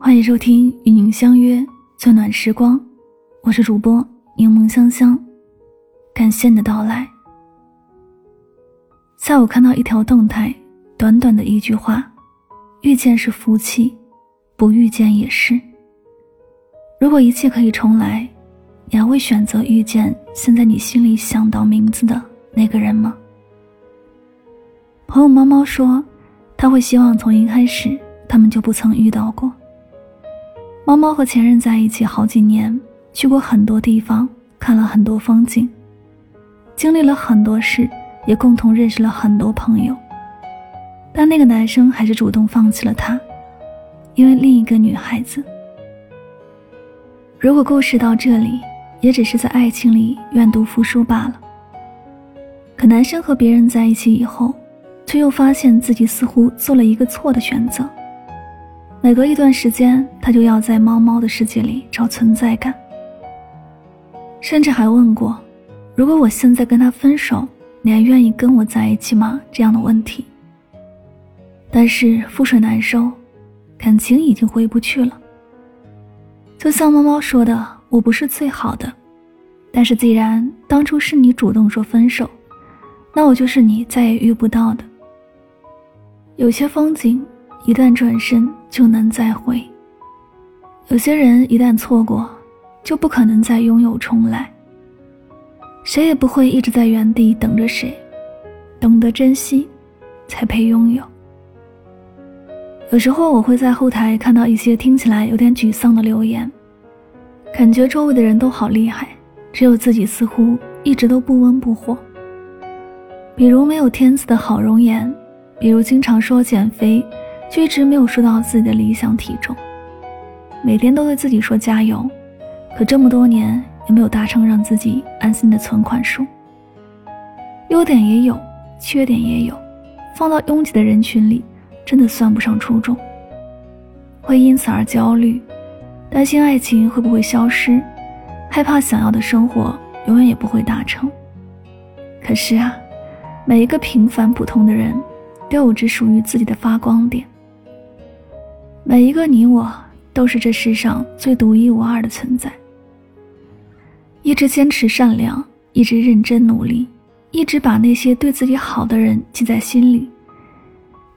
欢迎收听与您相约最暖时光，我是主播柠檬香香，感谢你的到来。下午看到一条动态，短短的一句话：“遇见是福气，不遇见也是。”如果一切可以重来，你还会选择遇见现在你心里想到名字的那个人吗？朋友猫猫说，他会希望从一开始他们就不曾遇到过。猫猫和前任在一起好几年，去过很多地方，看了很多风景，经历了很多事，也共同认识了很多朋友。但那个男生还是主动放弃了他，因为另一个女孩子。如果故事到这里，也只是在爱情里愿赌服输罢了。可男生和别人在一起以后，却又发现自己似乎做了一个错的选择。每隔一段时间，他就要在猫猫的世界里找存在感，甚至还问过：“如果我现在跟他分手，你还愿意跟我在一起吗？”这样的问题。但是覆水难收，感情已经回不去了。就像猫猫说的：“我不是最好的，但是既然当初是你主动说分手，那我就是你再也遇不到的。有些风景。”一旦转身就能再会。有些人一旦错过，就不可能再拥有重来。谁也不会一直在原地等着谁，懂得珍惜，才配拥有。有时候我会在后台看到一些听起来有点沮丧的留言，感觉周围的人都好厉害，只有自己似乎一直都不温不火。比如没有天赐的好容颜，比如经常说减肥。却一直没有瘦到自己的理想体重，每天都对自己说加油，可这么多年也没有达成让自己安心的存款数。优点也有，缺点也有，放到拥挤的人群里，真的算不上出众。会因此而焦虑，担心爱情会不会消失，害怕想要的生活永远也不会达成。可是啊，每一个平凡普通的人，都有着属于自己的发光点。每一个你我都是这世上最独一无二的存在。一直坚持善良，一直认真努力，一直把那些对自己好的人记在心里，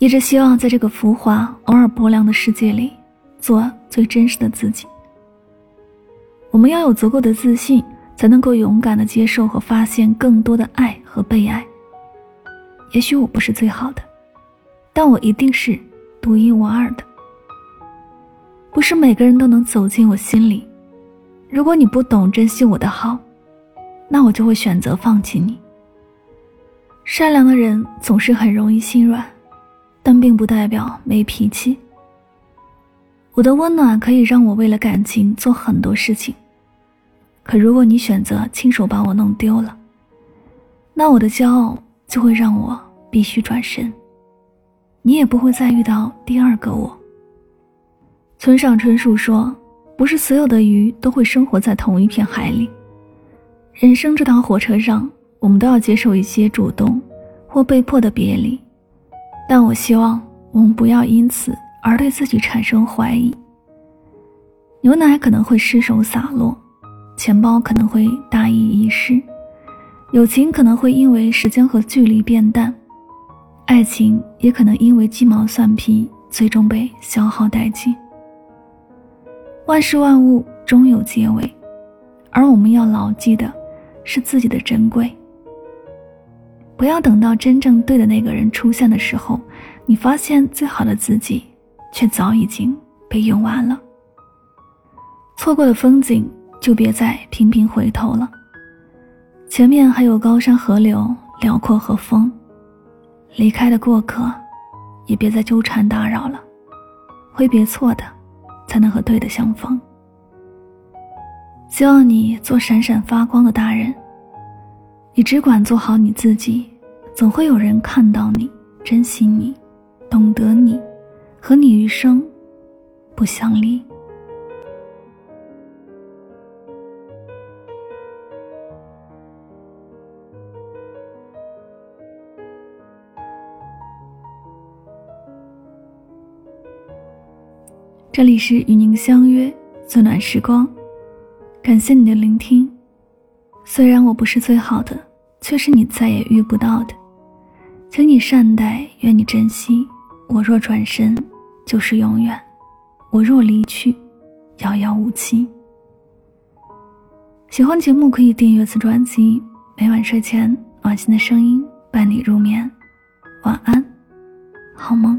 一直希望在这个浮华偶尔薄凉的世界里，做最真实的自己。我们要有足够的自信，才能够勇敢的接受和发现更多的爱和被爱。也许我不是最好的，但我一定是独一无二的。不是每个人都能走进我心里。如果你不懂珍惜我的好，那我就会选择放弃你。善良的人总是很容易心软，但并不代表没脾气。我的温暖可以让我为了感情做很多事情，可如果你选择亲手把我弄丢了，那我的骄傲就会让我必须转身，你也不会再遇到第二个我。村上春树说：“不是所有的鱼都会生活在同一片海里。人生这趟火车上，我们都要接受一些主动或被迫的别离。但我希望我们不要因此而对自己产生怀疑。牛奶可能会失手洒落，钱包可能会大意遗失，友情可能会因为时间和距离变淡，爱情也可能因为鸡毛蒜皮最终被消耗殆尽。”万事万物终有结尾，而我们要牢记的，是自己的珍贵。不要等到真正对的那个人出现的时候，你发现最好的自己，却早已经被用完了。错过的风景，就别再频频回头了。前面还有高山河流、辽阔和风，离开的过客，也别再纠缠打扰了。挥别错的。才能和对的相逢。希望你做闪闪发光的大人，你只管做好你自己，总会有人看到你，珍惜你，懂得你，和你余生不相离。这里是与您相约最暖时光，感谢你的聆听。虽然我不是最好的，却是你再也遇不到的。请你善待，愿你珍惜。我若转身，就是永远；我若离去，遥遥无期。喜欢节目可以订阅此专辑，每晚睡前暖心的声音伴你入眠。晚安，好梦。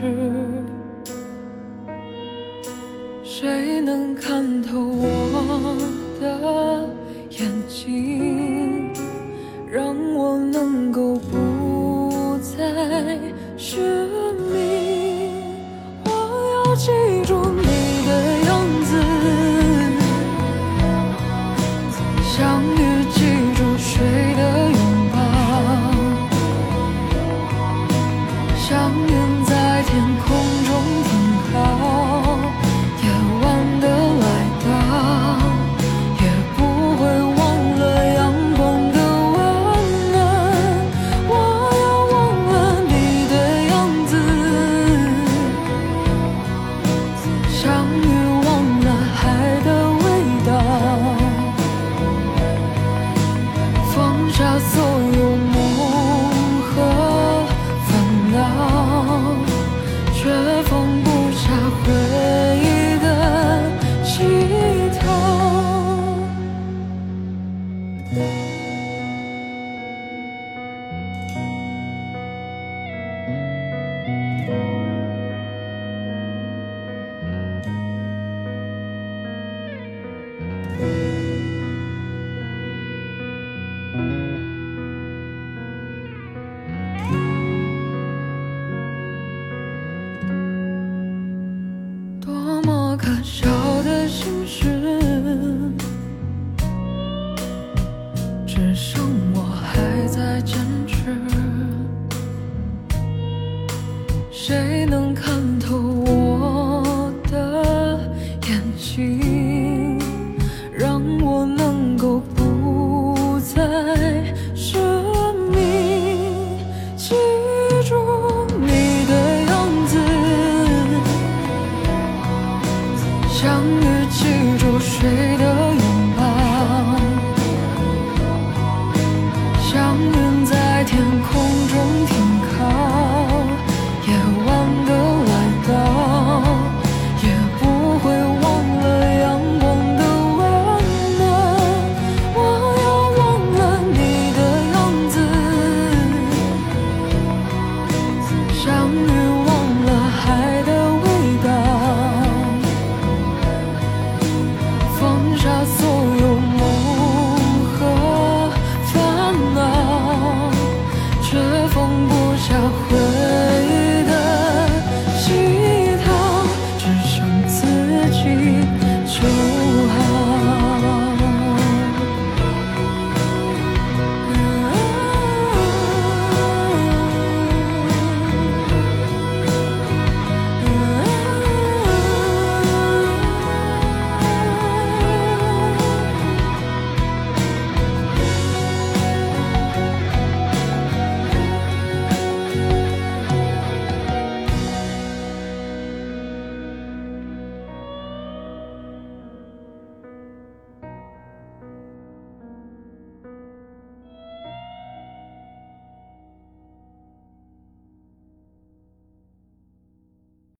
坚持，谁能看透我的眼睛，让我能够不再失明？我要记住你的样子，相遇只剩